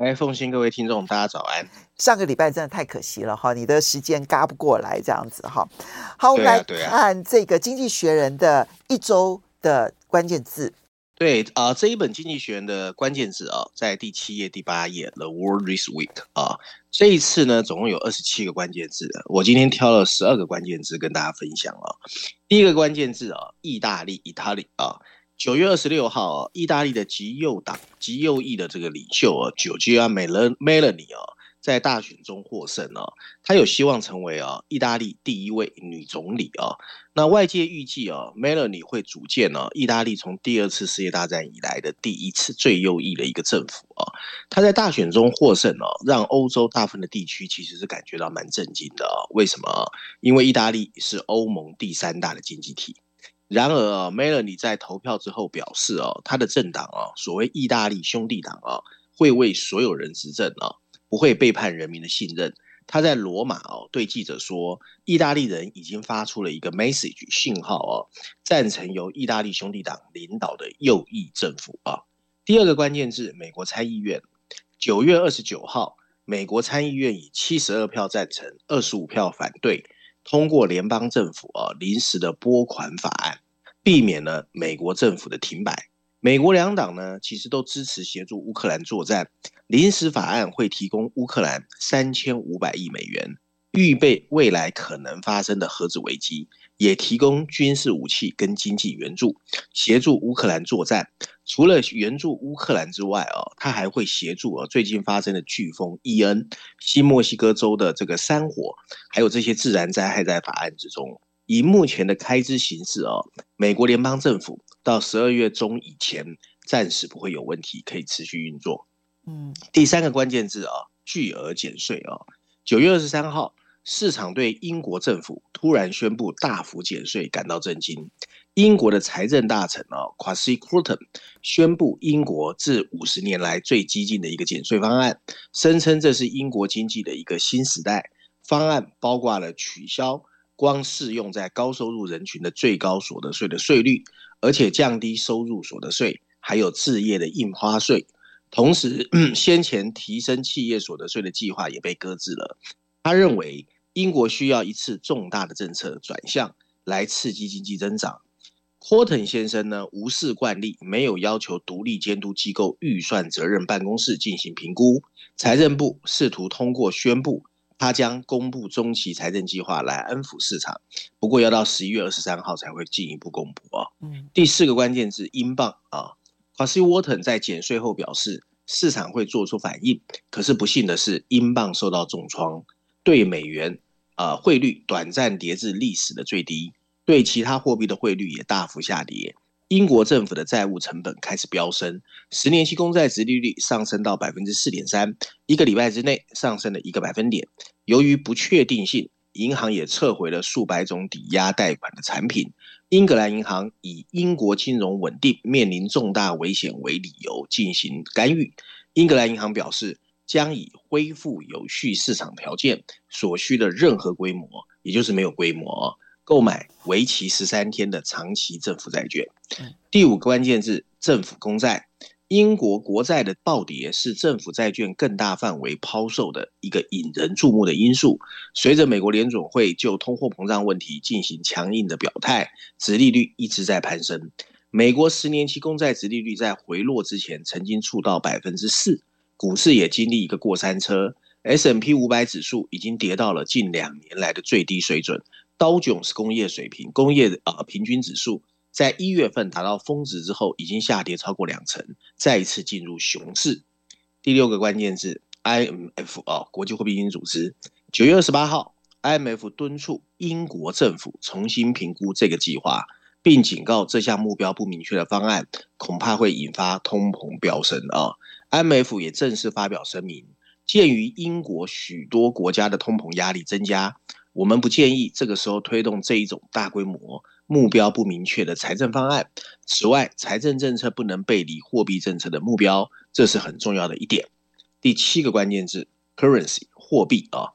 哎，奉新，各位听众，大家早安。上个礼拜真的太可惜了哈，你的时间嘎不过来这样子哈。好，我们来看这个《经济学人》的一周的关键字。对啊、呃，这一本《经济学人》的关键字啊，在第七页、第八页，The World This Week 啊，这一次呢，总共有二十七个关键字，我今天挑了十二个关键字跟大家分享啊。第一个关键字啊，意大利，Italy 啊，九月二十六号，意大利的极右党、极右翼的这个领袖啊，Giorgia Meloni 啊。在大选中获胜哦，他有希望成为啊意大利第一位女总理啊。那外界预计啊，Meloni 会组建呢意大利从第二次世界大战以来的第一次最右翼的一个政府啊。他在大选中获胜哦，让欧洲大部分的地区其实是感觉到蛮震惊的啊。为什么？因为意大利是欧盟第三大的经济体。然而啊，Meloni 在投票之后表示哦，他的政党啊，所谓意大利兄弟党啊，会为所有人执政啊。不会背叛人民的信任。他在罗马哦，对记者说，意大利人已经发出了一个 message 信号哦，赞成由意大利兄弟党领导的右翼政府啊。第二个关键字，美国参议院，九月二十九号，美国参议院以七十二票赞成，二十五票反对，通过联邦政府啊临时的拨款法案，避免了美国政府的停摆。美国两党呢，其实都支持协助乌克兰作战。临时法案会提供乌克兰三千五百亿美元，预备未来可能发生的核子危机，也提供军事武器跟经济援助，协助乌克兰作战。除了援助乌克兰之外，哦，他还会协助哦最近发生的飓风伊恩、新墨西哥州的这个山火，还有这些自然灾害在法案之中。以目前的开支形式哦，美国联邦政府。到十二月中以前，暂时不会有问题，可以持续运作。嗯，第三个关键字啊，巨额减税啊。九月二十三号，市场对英国政府突然宣布大幅减税感到震惊。英国的财政大臣啊，Kwasi Kwarteng 宣布英国自五十年来最激进的一个减税方案，声称这是英国经济的一个新时代。方案包括了取消光适用在高收入人群的最高所得税的税率。而且降低收入所得税，还有置业的印花税，同时 先前提升企业所得税的计划也被搁置了。他认为英国需要一次重大的政策转向来刺激经济增长。霍腾先生呢，无视惯例，没有要求独立监督机构预算责任办公室进行评估。财政部试图通过宣布。他将公布中期财政计划来安抚市场，不过要到十一月二十三号才会进一步公布啊。第四个关键字英镑啊，Kwasi Kwarteng 在减税后表示市场会做出反应，可是不幸的是英镑受到重创，对美元啊汇率短暂跌至历史的最低，对其他货币的汇率也大幅下跌。英国政府的债务成本开始飙升，十年期公债殖利率上升到百分之四点三，一个礼拜之内上升了一个百分点。由于不确定性，银行也撤回了数百种抵押贷款的产品。英格兰银行以英国金融稳定面临重大危险为理由进行干预。英格兰银行表示，将以恢复有序市场条件所需的任何规模，也就是没有规模。购买为期十三天的长期政府债券。第五个关键字：政府公债。英国国债的暴跌是政府债券更大范围抛售的一个引人注目的因素。随着美国联总会就通货膨胀问题进行强硬的表态，殖利率一直在攀升。美国十年期公债殖利率在回落之前曾经触到百分之四，股市也经历一个过山车。，S M P 五百指数已经跌到了近两年来的最低水准。道琼斯工业水平工业啊、呃、平均指数在一月份达到峰值之后，已经下跌超过两成，再一次进入熊市。第六个关键字，IMF 啊、哦，国际货币基金组织，九月二十八号，IMF 敦促英国政府重新评估这个计划，并警告这项目标不明确的方案恐怕会引发通膨飙升啊。IMF 也正式发表声明，鉴于英国许多国家的通膨压力增加，我们不建议这个时候推动这一种大规模、目标不明确的财政方案。此外，财政政策不能背离货币政策的目标，这是很重要的一点。第七个关键字：currency，货币啊，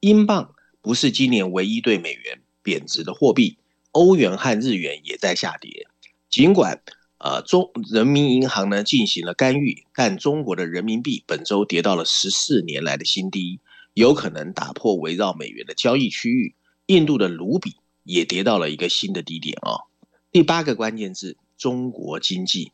英镑不是今年唯一对美元贬值的货币，欧元和日元也在下跌。尽管呃中人民银行呢进行了干预，但中国的人民币本周跌到了十四年来的新低。有可能打破围绕美元的交易区域，印度的卢比也跌到了一个新的低点哦。第八个关键字：中国经济。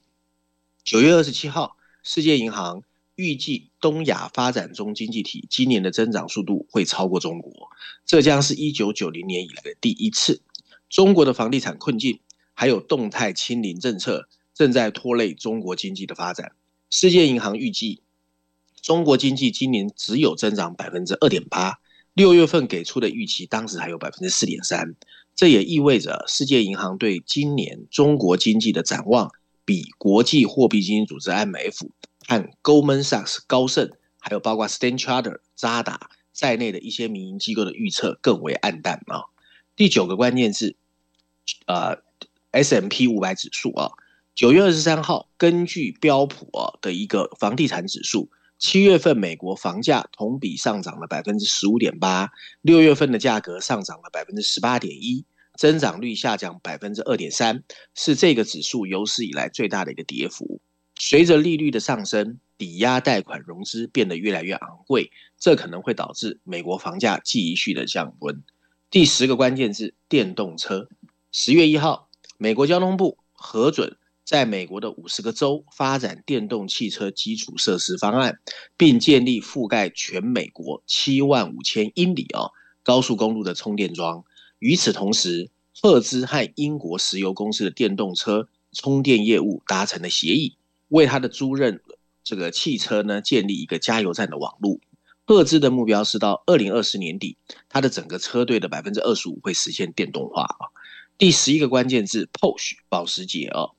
九月二十七号，世界银行预计东亚发展中经济体今年的增长速度会超过中国，这将是一九九零年以来的第一次。中国的房地产困境还有动态清零政策正在拖累中国经济的发展。世界银行预计。中国经济今年只有增长百分之二点八，六月份给出的预期当时还有百分之四点三，这也意味着世界银行对今年中国经济的展望比国际货币基金组织 m f 和 Goldman Sachs 高盛，还有包括 Stan c h a r t e r 渣打在内的一些民营机构的预测更为黯淡啊。第九个关键字，呃，S M P 五百指数啊，九月二十三号，根据标普的一个房地产指数。七月份美国房价同比上涨了百分之十五点八，六月份的价格上涨了百分之十八点一，增长率下降百分之二点三，是这个指数有史以来最大的一个跌幅。随着利率的上升，抵押贷款融资变得越来越昂贵，这可能会导致美国房价继续的降温。第十个关键字：电动车。十月一号，美国交通部核准。在美国的五十个州发展电动汽车基础设施方案，并建立覆盖全美国七万五千英里哦高速公路的充电桩。与此同时，赫兹和英国石油公司的电动车充电业务达成了协议，为他的租赁这个汽车呢建立一个加油站的网络。赫兹的目标是到二零二四年底，它的整个车队的百分之二十五会实现电动化啊。第十一个关键字 p o s h 保时捷哦。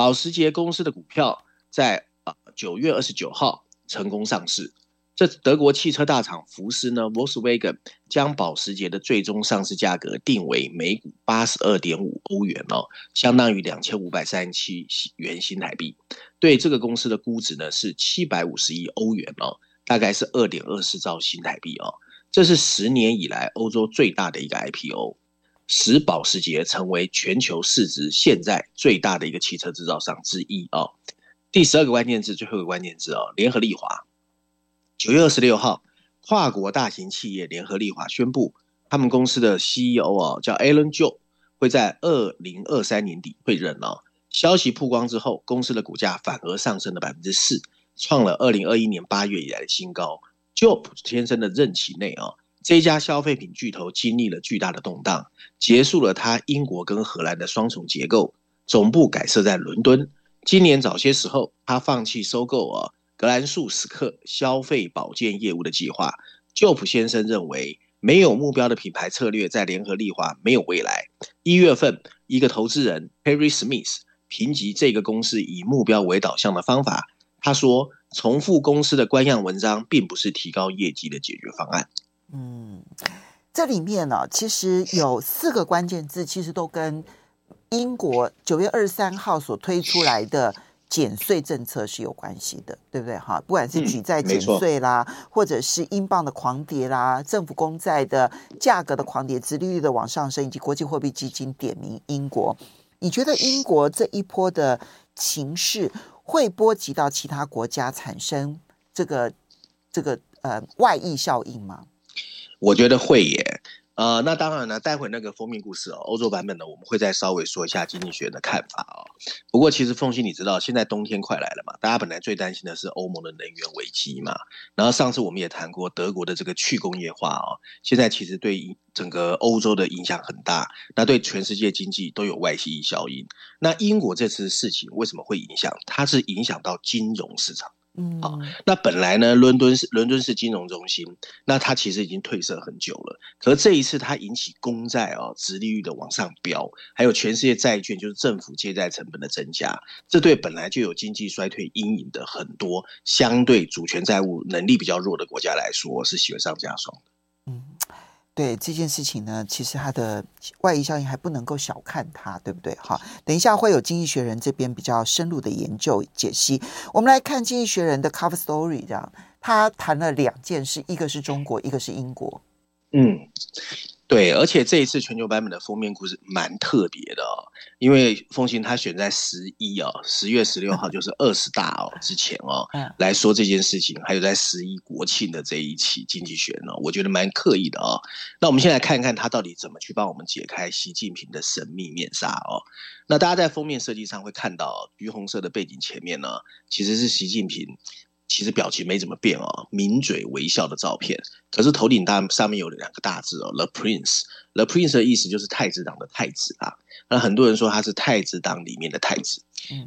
保时捷公司的股票在啊九月二十九号成功上市。这德国汽车大厂福斯呢，Volkswagen 将保时捷的最终上市价格定为每股八十二点五欧元哦，相当于两千五百三十七元新台币。对这个公司的估值呢是七百五十亿欧元哦，大概是二点二四兆新台币哦。这是十年以来欧洲最大的一个 IPO。使保时捷成为全球市值现在最大的一个汽车制造商之一哦。第十二个关键字，最后一个关键字哦，联合利华。九月二十六号，跨国大型企业联合利华宣布，他们公司的 CEO 哦叫 Alan Joe 会在二零二三年底会任哦。消息曝光之后，公司的股价反而上升了百分之四，创了二零二一年八月以来的新高。Joe 先生的任期内哦。这家消费品巨头经历了巨大的动荡，结束了它英国跟荷兰的双重结构，总部改设在伦敦。今年早些时候，他放弃收购啊格兰素史克消费保健业务的计划。旧普先生认为，没有目标的品牌策略在联合利华没有未来。一月份，一个投资人 Harry Smith 评级这个公司以目标为导向的方法。他说，重复公司的官样文章并不是提高业绩的解决方案。嗯，这里面呢，其实有四个关键字，其实都跟英国九月二十三号所推出来的减税政策是有关系的，对不对？哈，不管是举债减税啦，或者是英镑的狂跌啦，政府公债的价格的狂跌，殖利率的往上升，以及国际货币基金点名英国，你觉得英国这一波的情势会波及到其他国家，产生这个这个呃外溢效应吗？我觉得会耶，呃，那当然呢，待会那个封面故事哦，欧洲版本呢，我们会再稍微说一下经济学的看法哦。不过其实凤馨，你知道现在冬天快来了嘛？大家本来最担心的是欧盟的能源危机嘛。然后上次我们也谈过德国的这个去工业化哦，现在其实对整个欧洲的影响很大，那对全世界经济都有外溢效应。那英国这次事情为什么会影响？它是影响到金融市场。嗯，好，那本来呢，伦敦是伦敦是金融中心，那它其实已经褪色很久了。可是这一次它引起公债哦，殖利率的往上飙，还有全世界债券就是政府借债成本的增加，这对本来就有经济衰退阴影的很多相对主权债务能力比较弱的国家来说，是雪上加霜的。对这件事情呢，其实它的外溢效应还不能够小看它，对不对？哈，等一下会有经济学人这边比较深入的研究解析。我们来看经济学人的 cover story，这样他谈了两件事，一个是中国，一个是英国。嗯。对，而且这一次全球版本的封面故事蛮特别的哦，因为风行他选在十一哦，十月十六号 就是二十大哦之前哦来说这件事情，还有在十一国庆的这一期经济学呢，我觉得蛮刻意的哦。那我们先来看一看他到底怎么去帮我们解开习近平的神秘面纱哦。那大家在封面设计上会看到橘红色的背景前面呢，其实是习近平。其实表情没怎么变哦，抿嘴微笑的照片。可是头顶大上面有两个大字哦，The Prince。The Prince 的意思就是太子党的太子啊。那很多人说他是太子党里面的太子。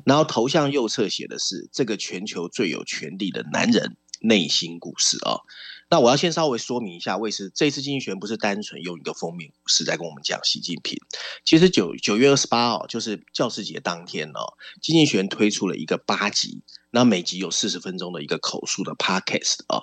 然后头像右侧写的是这个全球最有权力的男人内心故事哦。那我要先稍微说明一下，为什么这次经济学不是单纯用一个封面故事在跟我们讲习近平？其实九九月二十八号就是教师节当天哦，经济学人推出了一个八集。那每集有四十分钟的一个口述的 podcast 啊，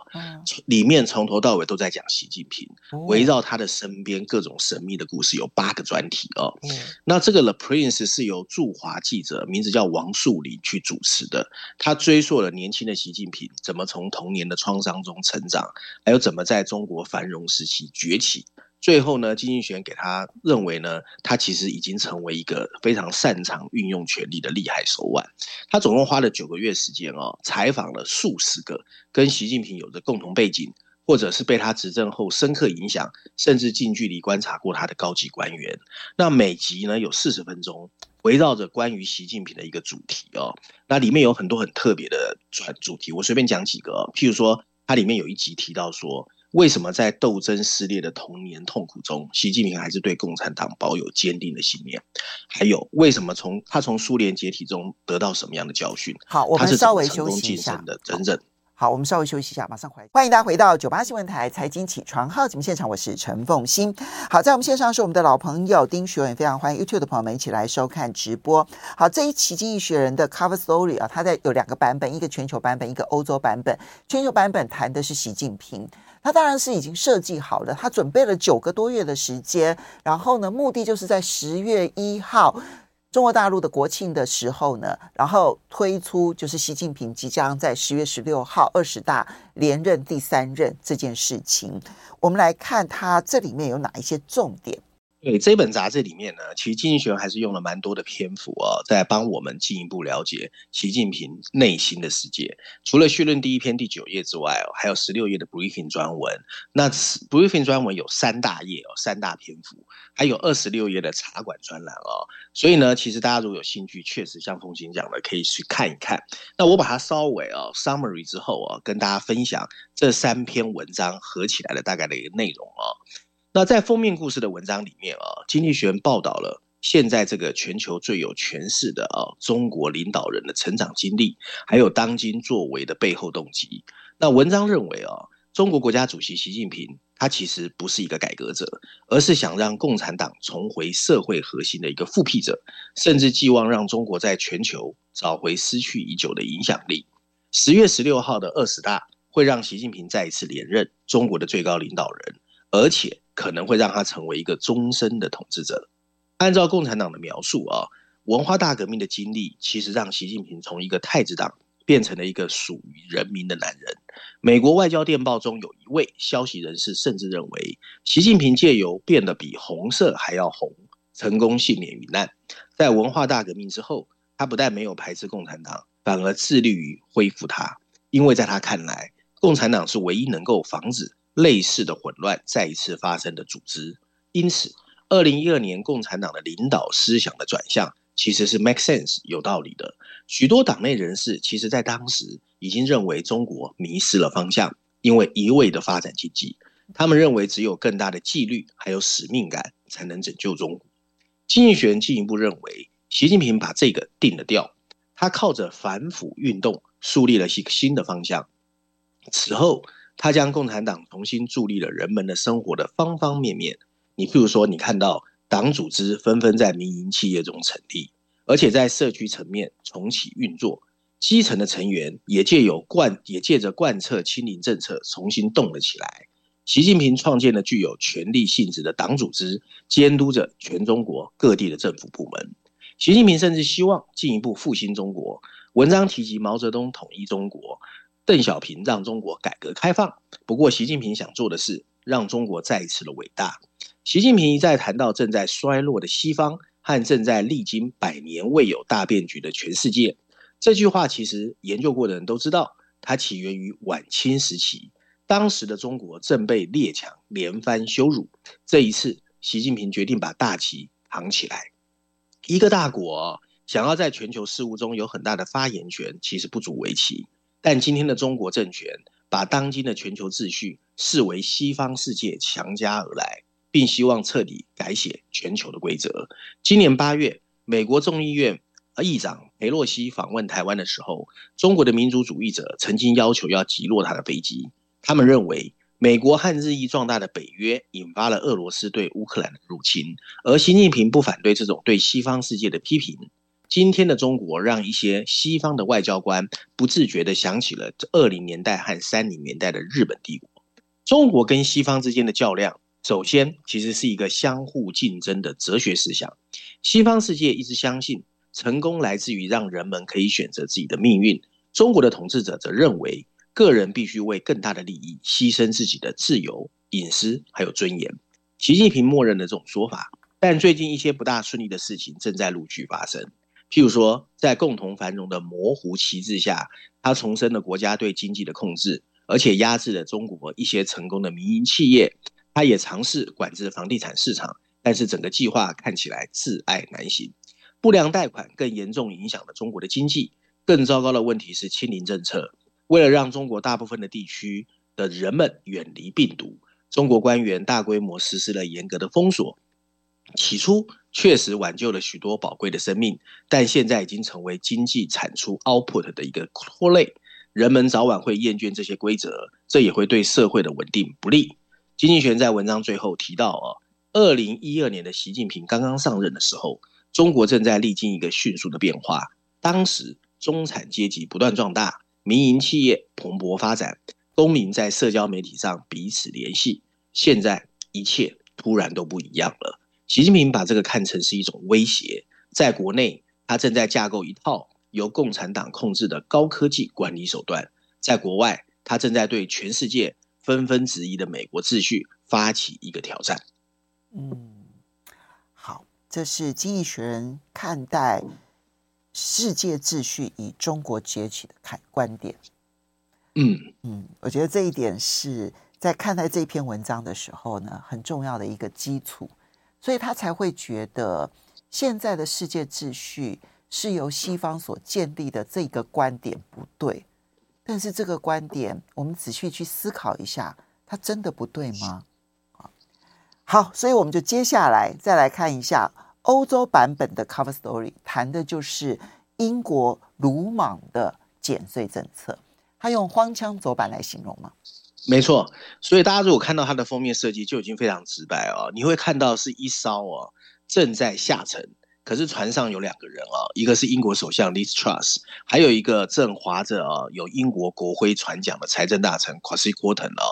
里面从头到尾都在讲习近平，围绕他的身边各种神秘的故事，有八个专题哦。那这个 The Prince 是由驻华记者，名字叫王树林去主持的，他追溯了年轻的习近平怎么从童年的创伤中成长，还有怎么在中国繁荣时期崛起。最后呢，经济学人给他认为呢，他其实已经成为一个非常擅长运用权力的厉害手腕。他总共花了九个月时间哦，采访了数十个跟习近平有着共同背景，或者是被他执政后深刻影响，甚至近距离观察过他的高级官员。那每集呢有四十分钟，围绕着关于习近平的一个主题哦。那里面有很多很特别的主主题，我随便讲几个，譬如说，它里面有一集提到说。为什么在斗争撕裂的童年痛苦中，习近平还是对共产党保有坚定的信念？还有，为什么从他从苏联解体中得到什么样的教训？好，我们稍微休息一下。真正好，好，我们稍微休息一下，马上回来。欢迎大家回到九八新闻台财经起床号节目现场，我是陈凤欣。好，在我们线上是我们的老朋友丁学文，非常欢迎 YouTube 的朋友们一起来收看直播。好，这一期经济学人的 Cover Story 啊，它在有两个版本，一个全球版本，一个欧洲版本。全球版本谈的是习近平。他当然是已经设计好了，他准备了九个多月的时间，然后呢，目的就是在十月一号中国大陆的国庆的时候呢，然后推出就是习近平即将在十月十六号二十大连任第三任这件事情。我们来看他这里面有哪一些重点。对，这本杂志里面呢，其实经济学人还是用了蛮多的篇幅啊，在帮我们进一步了解习近平内心的世界。除了序论第一篇第九页之外哦，还有十六页的 briefing 专文。那 briefing 专文有三大页哦，三大篇幅，还有二十六页的茶馆专栏哦。所以呢，其实大家如果有兴趣，确实像凤馨讲的，可以去看一看。那我把它稍微哦 summary 之后啊，跟大家分享这三篇文章合起来的大概的一个内容哦。那在封面故事的文章里面啊，经济学人报道了现在这个全球最有权势的啊中国领导人的成长经历，还有当今作为的背后动机。那文章认为啊，中国国家主席习近平他其实不是一个改革者，而是想让共产党重回社会核心的一个复辟者，甚至寄望让中国在全球找回失去已久的影响力。十月十六号的二十大会让习近平再一次连任中国的最高领导人，而且。可能会让他成为一个终身的统治者。按照共产党的描述啊，文化大革命的经历其实让习近平从一个太子党变成了一个属于人民的男人。美国外交电报中有一位消息人士甚至认为，习近平借由变得比红色还要红，成功幸免于难。在文化大革命之后，他不但没有排斥共产党，反而致力于恢复它，因为在他看来，共产党是唯一能够防止。类似的混乱再一次发生的组织，因此，二零一二年共产党的领导思想的转向，其实是 make sense 有道理的。许多党内人士其实在当时已经认为中国迷失了方向，因为一味的发展经济，他们认为只有更大的纪律还有使命感才能拯救中国。经济学人进一步认为，习近平把这个定了调，他靠着反腐运动树立了一个新的方向。此后，他将共产党重新助力了人们的生活的方方面面。你譬如说，你看到党组织纷纷在民营企业中成立，而且在社区层面重启运作，基层的成员也借有贯也借着贯彻清零政策重新动了起来。习近平创建了具有权力性质的党组织，监督着全中国各地的政府部门。习近平甚至希望进一步复兴中国。文章提及毛泽东统一中国，邓小平让中国改革开放。不过，习近平想做的是让中国再一次的伟大。习近平一再谈到正在衰落的西方和正在历经百年未有大变局的全世界。这句话其实研究过的人都知道，它起源于晚清时期，当时的中国正被列强连番羞辱。这一次，习近平决定把大旗扛起来。一个大国想要在全球事务中有很大的发言权，其实不足为奇。但今天的中国政权把当今的全球秩序视为西方世界强加而来。并希望彻底改写全球的规则。今年八月，美国众议院议长裴洛西访问台湾的时候，中国的民族主义者曾经要求要击落他的飞机。他们认为，美国和日益壮大的北约引发了俄罗斯对乌克兰的入侵，而习近平不反对这种对西方世界的批评。今天的中国让一些西方的外交官不自觉地想起了二零年代和三零年代的日本帝国。中国跟西方之间的较量。首先，其实是一个相互竞争的哲学思想。西方世界一直相信，成功来自于让人们可以选择自己的命运。中国的统治者则认为，个人必须为更大的利益牺牲自己的自由、隐私还有尊严。习近平默认了这种说法，但最近一些不大顺利的事情正在陆续发生。譬如说，在共同繁荣的模糊旗帜下，他重申了国家对经济的控制，而且压制了中国一些成功的民营企业。他也尝试管制房地产市场，但是整个计划看起来窒碍难行。不良贷款更严重影响了中国的经济。更糟糕的问题是清零政策。为了让中国大部分的地区的人们远离病毒，中国官员大规模实施了严格的封锁。起初确实挽救了许多宝贵的生命，但现在已经成为经济产出 output 的一个拖累。人们早晚会厌倦这些规则，这也会对社会的稳定不利。经济学在文章最后提到，哦，二零一二年的习近平刚刚上任的时候，中国正在历经一个迅速的变化。当时中产阶级不断壮大，民营企业蓬勃发展，公民在社交媒体上彼此联系。现在一切突然都不一样了。习近平把这个看成是一种威胁。在国内，他正在架构一套由共产党控制的高科技管理手段；在国外，他正在对全世界。纷纷质疑的美国秩序发起一个挑战。嗯，好，这是经济学人看待世界秩序以中国崛起的看观点。嗯嗯，我觉得这一点是在看待这篇文章的时候呢，很重要的一个基础，所以他才会觉得现在的世界秩序是由西方所建立的这个观点不对。但是这个观点，我们仔细去思考一下，它真的不对吗？好，所以我们就接下来再来看一下欧洲版本的 Cover Story，谈的就是英国鲁莽的减税政策。他用荒腔走板来形容吗？没错。所以大家如果看到它的封面设计，就已经非常直白哦。你会看到是一艘哦正在下沉。可是船上有两个人啊，一个是英国首相 Liz Truss，还有一个正划着啊有英国国徽船桨的财政大臣 Kwasi Kwarteng 啊。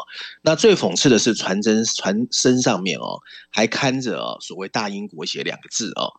那最讽刺的是船身船身上面哦还看着啊所谓大英国协两个字哦，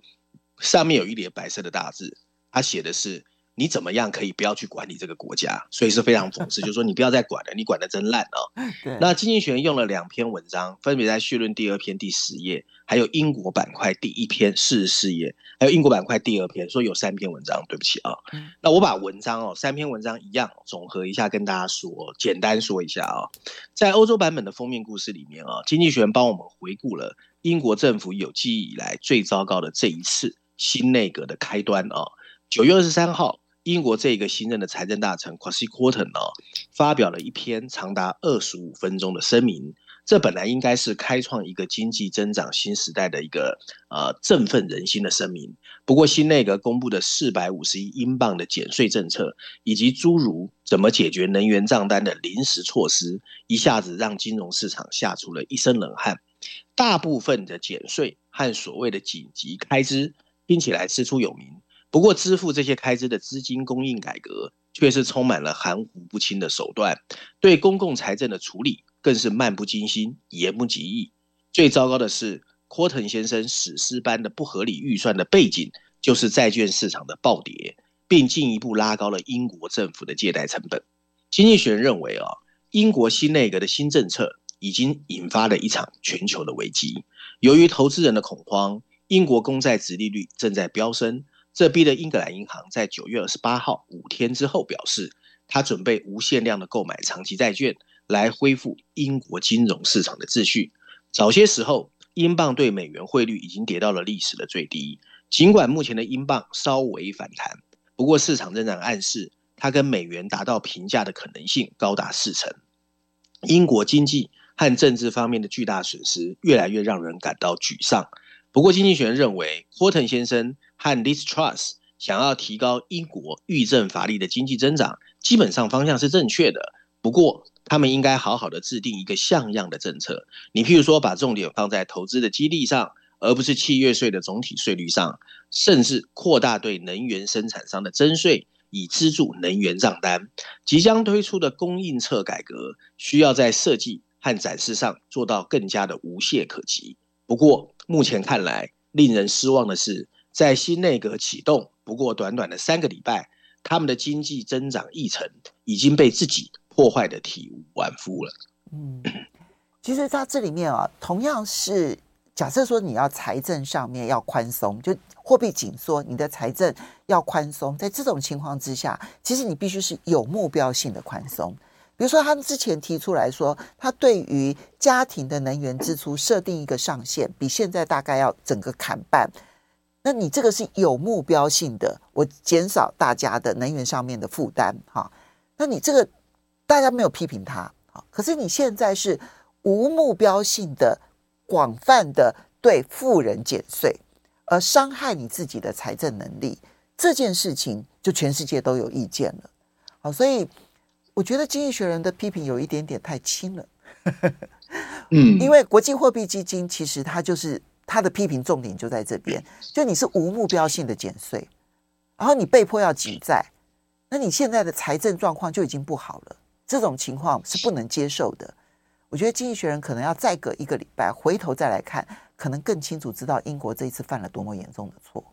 上面有一列白色的大字，它写的是你怎么样可以不要去管理这个国家？所以是非常讽刺，就是说你不要再管了，你管的真烂哦。对那经济学用了两篇文章，分别在序论第二篇第十页，还有英国板块第一篇四十四页，还有英国板块第二篇，说有三篇文章。对不起啊、哦，嗯、那我把文章哦三篇文章一样总合一下，跟大家说，简单说一下啊、哦，在欧洲版本的封面故事里面啊、哦，经济学帮我们回顾了英国政府有记忆以来最糟糕的这一次新内阁的开端啊、哦，九月二十三号。英国这个新任的财政大臣 Kwasi Kwarteng 呢，发表了一篇长达二十五分钟的声明。这本来应该是开创一个经济增长新时代的一个呃振奋人心的声明。不过，新内阁公布的四百五十亿英镑的减税政策，以及诸如怎么解决能源账单的临时措施，一下子让金融市场吓出了一身冷汗。大部分的减税和所谓的紧急开支，听起来师出有名。不过，支付这些开支的资金供应改革却是充满了含糊不清的手段，对公共财政的处理更是漫不经心、言不及义。最糟糕的是，柯腾先生史诗般的不合理预算的背景，就是债券市场的暴跌，并进一步拉高了英国政府的借贷成本。经济学人认为啊，英国新内阁的新政策已经引发了一场全球的危机。由于投资人的恐慌，英国公债殖利率正在飙升。这逼得英格兰银行在九月二十八号五天之后表示，他准备无限量的购买长期债券，来恢复英国金融市场的秩序。早些时候，英镑对美元汇率已经跌到了历史的最低。尽管目前的英镑稍微反弹，不过市场仍然暗示它跟美元达到平价的可能性高达四成。英国经济和政治方面的巨大损失，越来越让人感到沮丧。不过，经济学人认为，霍腾先生和 distrust 想要提高英国预政乏力的经济增长，基本上方向是正确的。不过，他们应该好好的制定一个像样的政策。你譬如说，把重点放在投资的激励上，而不是契约税的总体税率上，甚至扩大对能源生产商的征税，以资助能源账单。即将推出的供应侧改革，需要在设计和展示上做到更加的无懈可击。不过，目前看来，令人失望的是，在新内阁启动不过短短的三个礼拜，他们的经济增长议程已经被自己破坏得体无完肤了。嗯，其实在这里面啊，同样是假设说你要财政上面要宽松，就货币紧缩，你的财政要宽松，在这种情况之下，其实你必须是有目标性的宽松。比如说，他们之前提出来说，他对于家庭的能源支出设定一个上限，比现在大概要整个砍半。那你这个是有目标性的，我减少大家的能源上面的负担，哈。那你这个大家没有批评他，可是你现在是无目标性的、广泛的对富人减税，而伤害你自己的财政能力，这件事情就全世界都有意见了，好，所以。我觉得经济学人的批评有一点点太轻了，嗯，因为国际货币基金其实它就是它的批评重点就在这边，就你是无目标性的减税，然后你被迫要挤债，那你现在的财政状况就已经不好了，这种情况是不能接受的。我觉得经济学人可能要再隔一个礼拜回头再来看，可能更清楚知道英国这一次犯了多么严重的错。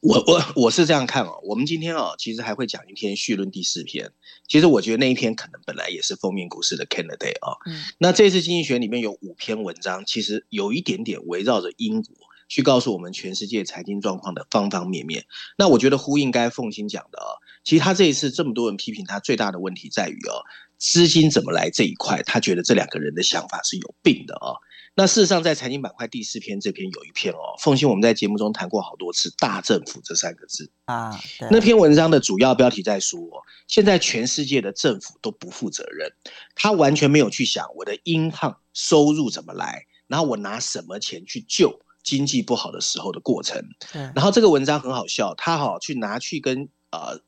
我我我是这样看哦，我们今天哦，其实还会讲一篇序论第四篇。其实我觉得那一篇可能本来也是封面股市的 candidate 啊。嗯。那这次经济学里面有五篇文章，其实有一点点围绕着英国去告诉我们全世界财经状况的方方面面。那我觉得呼应该凤馨讲的啊，其实他这一次这么多人批评他，最大的问题在于哦，资金怎么来这一块，他觉得这两个人的想法是有病的啊。那事实上，在财经板块第四篇这篇有一篇哦，凤馨我们在节目中谈过好多次“大政府”这三个字啊。那篇文章的主要标题在说，现在全世界的政府都不负责任，他完全没有去想我的银行收入怎么来，然后我拿什么钱去救经济不好的时候的过程。然后这个文章很好笑，他好去拿去跟呃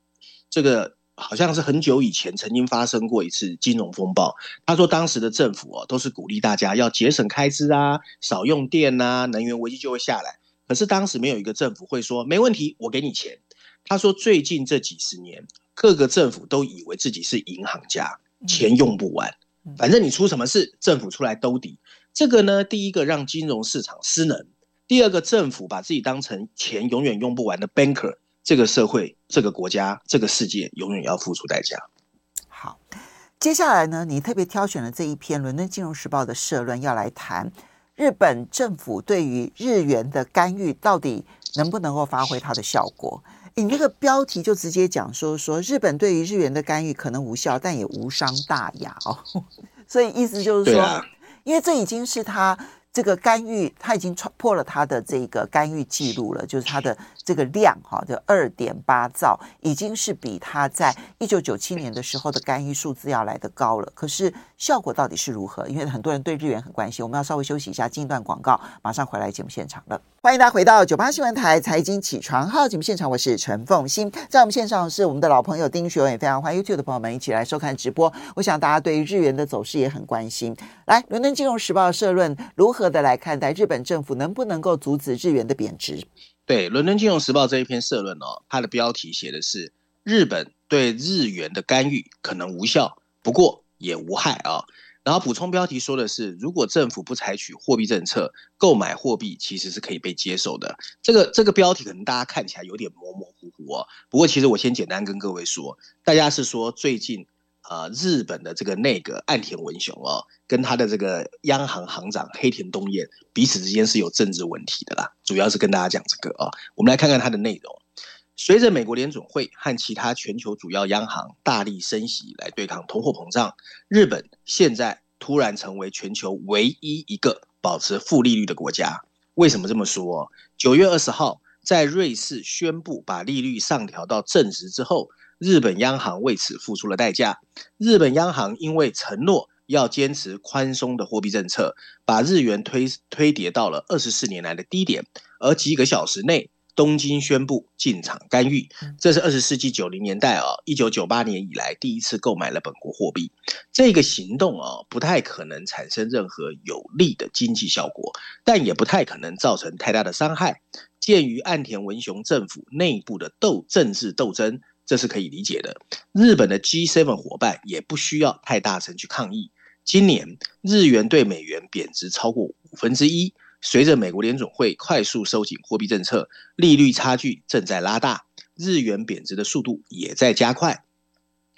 这个。好像是很久以前曾经发生过一次金融风暴。他说当时的政府哦，都是鼓励大家要节省开支啊，少用电啊，能源危机就会下来。可是当时没有一个政府会说没问题，我给你钱。他说最近这几十年，各个政府都以为自己是银行家，钱用不完，反正你出什么事，政府出来兜底。这个呢，第一个让金融市场失能，第二个政府把自己当成钱永远用不完的 banker。这个社会、这个国家、这个世界永远要付出代价。好，接下来呢，你特别挑选了这一篇《伦敦金融时报》的社论，要来谈日本政府对于日元的干预到底能不能够发挥它的效果。你这个标题就直接讲说说日本对于日元的干预可能无效，但也无伤大雅哦。所以意思就是说，啊、因为这已经是他。这个干预，他已经创破了他的这个干预记录了，就是他的这个量哈，就二点八兆，已经是比他在一九九七年的时候的干预数字要来得高了。可是效果到底是如何？因为很多人对日元很关心，我们要稍微休息一下，进一段广告，马上回来节目现场了。欢迎大家回到九八新闻台财经起床号节目现场，我是陈凤馨，在我们线上是我们的老朋友丁学文，也非常欢迎 YouTube 的朋友们一起来收看直播。我想大家对于日元的走势也很关心。来，伦敦金融时报社论如何？的来看待日本政府能不能够阻止日元的贬值？对，《伦敦金融时报》这一篇社论哦，它的标题写的是日本对日元的干预可能无效，不过也无害啊、然后补充标题说的是，如果政府不采取货币政策，购买货币其实是可以被接受的。这个这个标题可能大家看起来有点模模糊糊哦。不过其实我先简单跟各位说，大家是说最近。呃，日本的这个内阁岸田文雄哦，跟他的这个央行行长黑田东彦彼此之间是有政治问题的啦。主要是跟大家讲这个、哦，我们来看看它的内容。随着美国联准会和其他全球主要央行大力升息来对抗通货膨胀，日本现在突然成为全球唯一一个保持负利率的国家。为什么这么说？九月二十号，在瑞士宣布把利率上调到正值之后。日本央行为此付出了代价。日本央行因为承诺要坚持宽松的货币政策，把日元推推跌到了二十四年来的低点。而几个小时内，东京宣布进场干预。这是二十世纪九零年代啊，一九九八年以来第一次购买了本国货币。这个行动啊，不太可能产生任何有利的经济效果，但也不太可能造成太大的伤害。鉴于岸田文雄政府内部的斗政治斗争。这是可以理解的。日本的 G7 伙伴也不需要太大声去抗议。今年日元对美元贬值超过五分之一，随着美国联总会快速收紧货币政策，利率差距正在拉大，日元贬值的速度也在加快。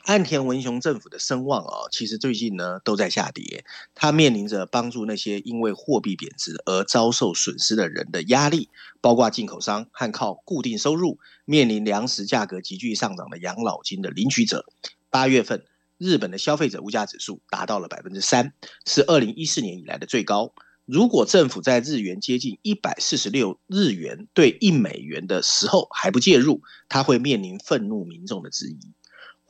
岸田文雄政府的声望啊，其实最近呢都在下跌。他面临着帮助那些因为货币贬值而遭受损失的人的压力，包括进口商和靠固定收入面临粮食价格急剧上涨的养老金的领取者。八月份，日本的消费者物价指数达到了百分之三，是二零一四年以来的最高。如果政府在日元接近一百四十六日元兑一美元的时候还不介入，他会面临愤怒民众的质疑。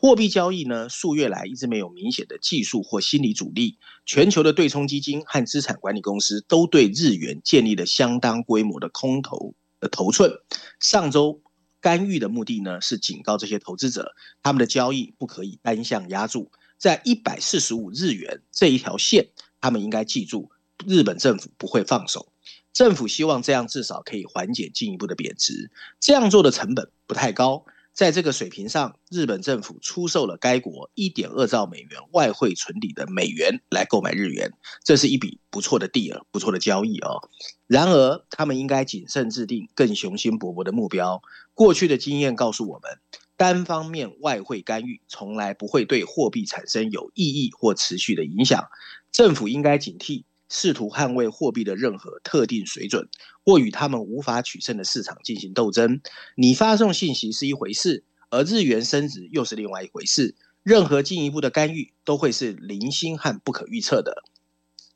货币交易呢，数月来一直没有明显的技术或心理阻力。全球的对冲基金和资产管理公司都对日元建立了相当规模的空头的头寸。上周干预的目的呢，是警告这些投资者，他们的交易不可以单向压注，在一百四十五日元这一条线，他们应该记住，日本政府不会放手。政府希望这样至少可以缓解进一步的贬值，这样做的成本不太高。在这个水平上，日本政府出售了该国一点二兆美元外汇存底的美元来购买日元，这是一笔不错的 deal，不错的交易哦。然而，他们应该谨慎制定更雄心勃勃的目标。过去的经验告诉我们，单方面外汇干预从来不会对货币产生有意义或持续的影响。政府应该警惕。试图捍卫货币的任何特定水准，或与他们无法取胜的市场进行斗争。你发送信息是一回事，而日元升值又是另外一回事。任何进一步的干预都会是零星和不可预测的。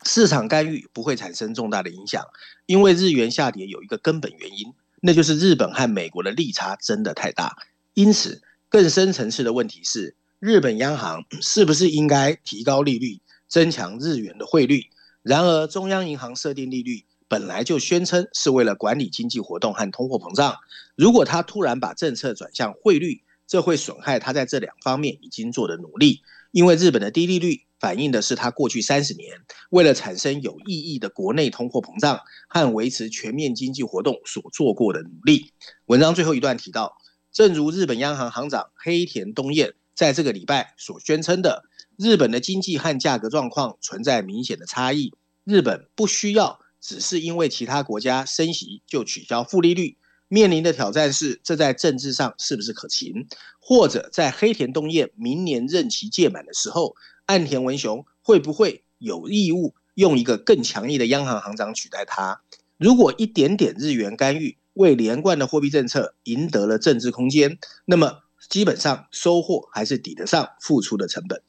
市场干预不会产生重大的影响，因为日元下跌有一个根本原因，那就是日本和美国的利差真的太大。因此，更深层次的问题是，日本央行是不是应该提高利率，增强日元的汇率？然而，中央银行设定利率本来就宣称是为了管理经济活动和通货膨胀。如果他突然把政策转向汇率，这会损害他在这两方面已经做的努力。因为日本的低利率反映的是他过去三十年为了产生有意义的国内通货膨胀和维持全面经济活动所做过的努力。文章最后一段提到，正如日本央行行长黑田东彦在这个礼拜所宣称的。日本的经济和价格状况存在明显的差异。日本不需要只是因为其他国家升息就取消负利率。面临的挑战是，这在政治上是不是可行？或者在黑田东彦明年任期届满的时候，岸田文雄会不会有义务用一个更强硬的央行行长取代他？如果一点点日元干预为连贯的货币政策赢得了政治空间，那么基本上收获还是抵得上付出的成本。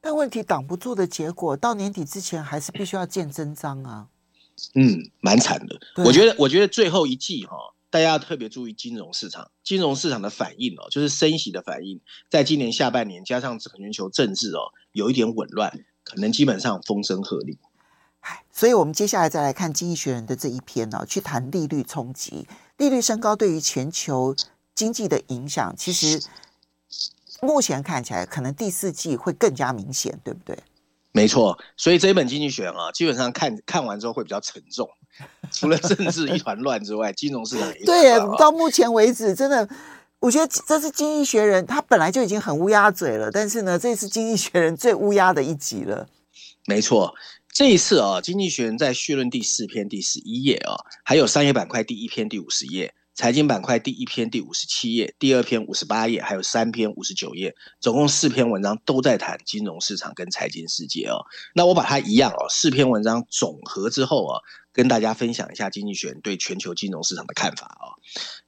但问题挡不住的结果，到年底之前还是必须要见真章啊。嗯，蛮惨的。我觉得，我觉得最后一季哈、哦，大家要特别注意金融市场，金融市场的反应哦，就是升息的反应，在今年下半年加上全球政治哦，有一点紊乱，可能基本上风声鹤唳。所以我们接下来再来看《经济学人》的这一篇呢、哦，去谈利率冲击，利率升高对于全球经济的影响，其实。目前看起来，可能第四季会更加明显，对不对？没错，所以这一本经济学啊，基本上看看完之后会比较沉重。除了政治一团乱之外，金融市场也对。到目前为止，真的，我觉得这是《经济学人》他本来就已经很乌鸦嘴了，但是呢，这次《经济学人》最乌鸦的一集了。没错，这一次啊，《经济学人》在序论第四篇第十一页啊，还有商业板块第一篇第五十页。财经板块第一篇第五十七页，第二篇五十八页，还有三篇五十九页，总共四篇文章都在谈金融市场跟财经世界哦。那我把它一样哦，四篇文章总和之后啊，跟大家分享一下经济学人对全球金融市场的看法哦。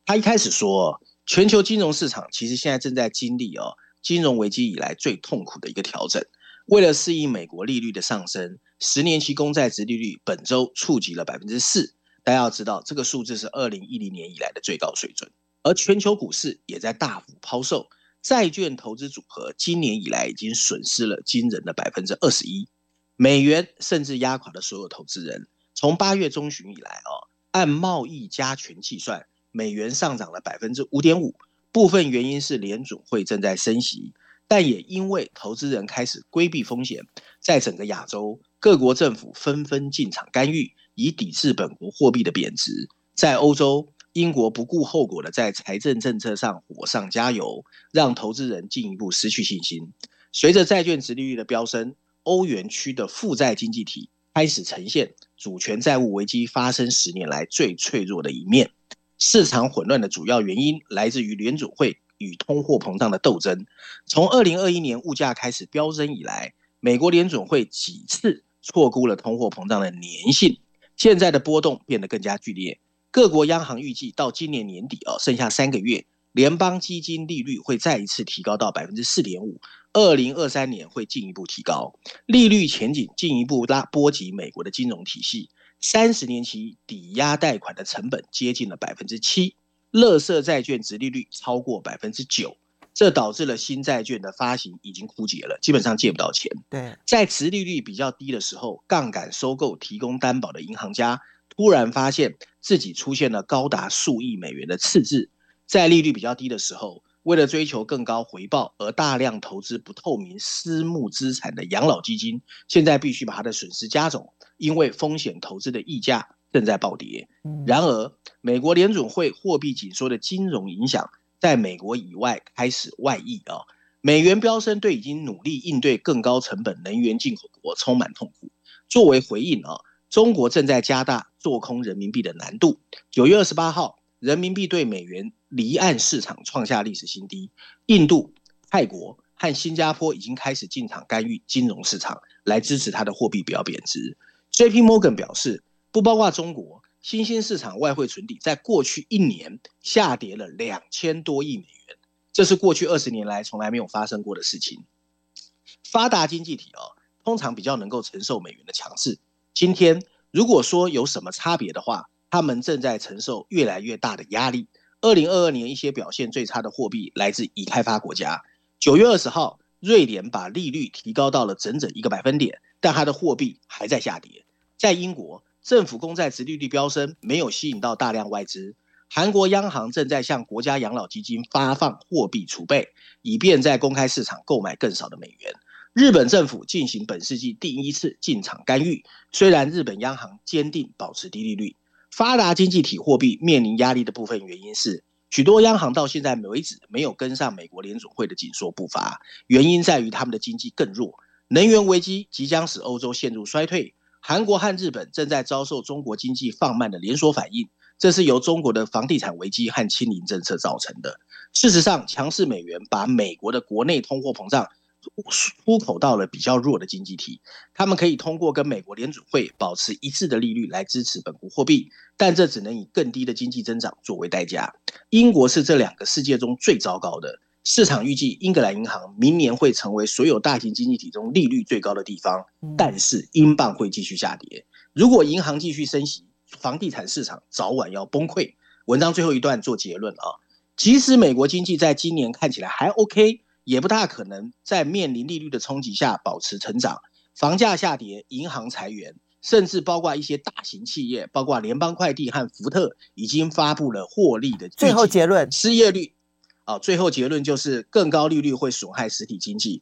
他一开始说，全球金融市场其实现在正在经历哦，金融危机以来最痛苦的一个调整。为了适应美国利率的上升，十年期公债殖利率本周触及了百分之四。大家要知道，这个数字是二零一零年以来的最高水准，而全球股市也在大幅抛售，债券投资组合今年以来已经损失了惊人的百分之二十一，美元甚至压垮了所有投资人。从八月中旬以来哦，按贸易加权计算，美元上涨了百分之五点五，部分原因是联准会正在升息，但也因为投资人开始规避风险，在整个亚洲，各国政府纷纷进场干预。以抵制本国货币的贬值，在欧洲，英国不顾后果的在财政政策上火上加油，让投资人进一步失去信心。随着债券殖利率的飙升，欧元区的负债经济体开始呈现主权债务危机发生十年来最脆弱的一面。市场混乱的主要原因来自于联准会与通货膨胀的斗争。从二零二一年物价开始飙升以来，美国联准会几次错估了通货膨胀的粘性。现在的波动变得更加剧烈，各国央行预计到今年年底哦，剩下三个月，联邦基金利率会再一次提高到百分之四点五，二零二三年会进一步提高，利率前景进一步拉波及美国的金融体系，三十年期抵押贷款的成本接近了百分之七，垃圾债券殖利率超过百分之九。这导致了新债券的发行已经枯竭了，基本上借不到钱。对，在持利率比较低的时候，杠杆收购提供担保的银行家突然发现自己出现了高达数亿美元的赤字。在利率比较低的时候，为了追求更高回报而大量投资不透明私募资产的养老基金，现在必须把它的损失加总，因为风险投资的溢价正在暴跌。然而，美国联准会货币紧缩的金融影响。在美国以外开始外溢啊，美元飙升对已经努力应对更高成本能源进口国充满痛苦。作为回应啊，中国正在加大做空人民币的难度。九月二十八号，人民币对美元离岸市场创下历史新低。印度、泰国和新加坡已经开始进场干预金融市场，来支持它的货币不要贬值。JP Morgan 表示，不包括中国。新兴市场外汇存底在过去一年下跌了两千多亿美元，这是过去二十年来从来没有发生过的事情。发达经济体哦，通常比较能够承受美元的强势。今天如果说有什么差别的话，他们正在承受越来越大的压力。二零二二年一些表现最差的货币来自已开发国家。九月二十号，瑞典把利率提高到了整整一个百分点，但它的货币还在下跌。在英国。政府公债殖利率飙升，没有吸引到大量外资。韩国央行正在向国家养老基金发放货币储备，以便在公开市场购买更少的美元。日本政府进行本世纪第一次进场干预，虽然日本央行坚定保持低利率。发达经济体货币面临压力的部分原因是，许多央行到现在为止没有跟上美国联准会的紧缩步伐，原因在于他们的经济更弱。能源危机即将使欧洲陷入衰退。韩国和日本正在遭受中国经济放慢的连锁反应，这是由中国的房地产危机和清零政策造成的。事实上，强势美元把美国的国内通货膨胀出口到了比较弱的经济体，他们可以通过跟美国联储会保持一致的利率来支持本国货币，但这只能以更低的经济增长作为代价。英国是这两个世界中最糟糕的。市场预计英格兰银行明年会成为所有大型经济体中利率最高的地方，但是英镑会继续下跌。如果银行继续升息，房地产市场早晚要崩溃。文章最后一段做结论啊，即使美国经济在今年看起来还 OK，也不大可能在面临利率的冲击下保持成长。房价下跌，银行裁员，甚至包括一些大型企业，包括联邦快递和福特，已经发布了获利的最后结论：失业率。啊，最后结论就是更高利率会损害实体经济，